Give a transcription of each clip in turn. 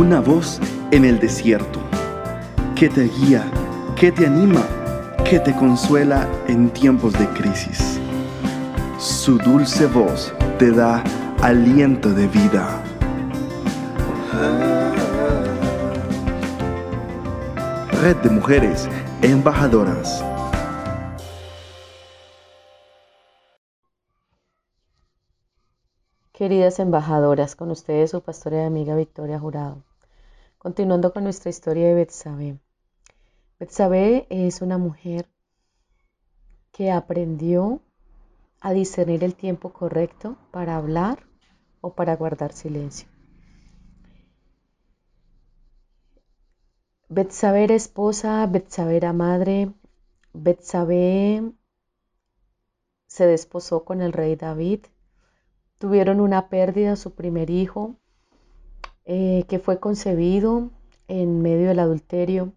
Una voz en el desierto que te guía, que te anima, que te consuela en tiempos de crisis. Su dulce voz te da aliento de vida. Red de Mujeres Embajadoras. Queridas embajadoras, con ustedes su pastora y amiga Victoria Jurado. Continuando con nuestra historia de Betsabé. Betsabé es una mujer que aprendió a discernir el tiempo correcto para hablar o para guardar silencio. Betsabé era esposa, Betsabé era madre, Betsabé se desposó con el rey David, tuvieron una pérdida, su primer hijo, eh, que fue concebido en medio del adulterio,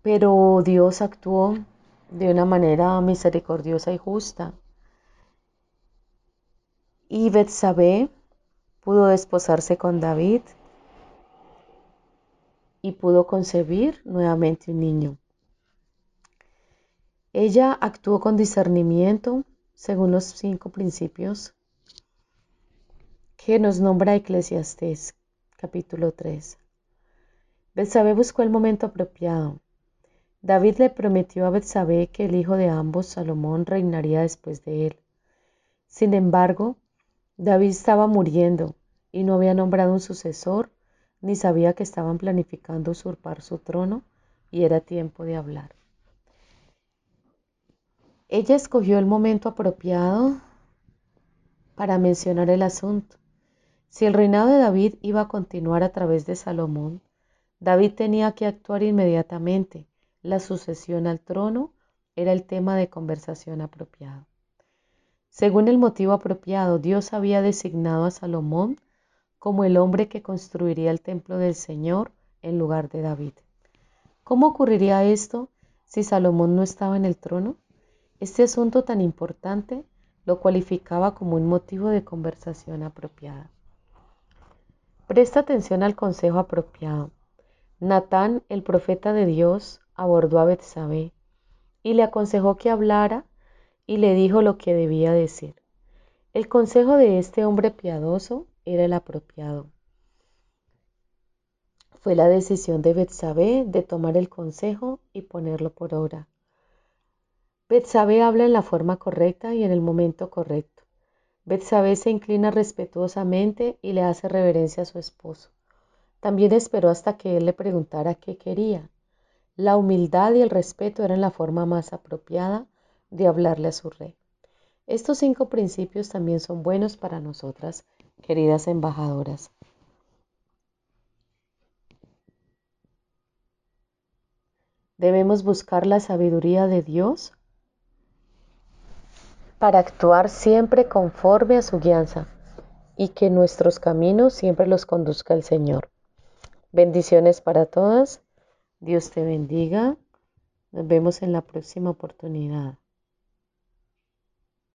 pero Dios actuó de una manera misericordiosa y justa. Y Betsabé pudo desposarse con David y pudo concebir nuevamente un niño. Ella actuó con discernimiento según los cinco principios que nos nombra Eclesiastés capítulo 3. Betsabé buscó el momento apropiado. David le prometió a Betsabé que el hijo de ambos, Salomón, reinaría después de él. Sin embargo, David estaba muriendo y no había nombrado un sucesor ni sabía que estaban planificando usurpar su trono y era tiempo de hablar. Ella escogió el momento apropiado para mencionar el asunto. Si el reinado de David iba a continuar a través de Salomón, David tenía que actuar inmediatamente. La sucesión al trono era el tema de conversación apropiado. Según el motivo apropiado, Dios había designado a Salomón como el hombre que construiría el templo del Señor en lugar de David. ¿Cómo ocurriría esto si Salomón no estaba en el trono? Este asunto tan importante lo cualificaba como un motivo de conversación apropiada. Presta atención al consejo apropiado. Natán, el profeta de Dios, abordó a Betsabé y le aconsejó que hablara y le dijo lo que debía decir. El consejo de este hombre piadoso era el apropiado. Fue la decisión de Betsabé de tomar el consejo y ponerlo por obra. Betsabé habla en la forma correcta y en el momento correcto. Betsabé se inclina respetuosamente y le hace reverencia a su esposo. También esperó hasta que él le preguntara qué quería. La humildad y el respeto eran la forma más apropiada de hablarle a su rey. Estos cinco principios también son buenos para nosotras queridas embajadoras. Debemos buscar la sabiduría de Dios para actuar siempre conforme a su guianza y que nuestros caminos siempre los conduzca el Señor. Bendiciones para todas. Dios te bendiga. Nos vemos en la próxima oportunidad.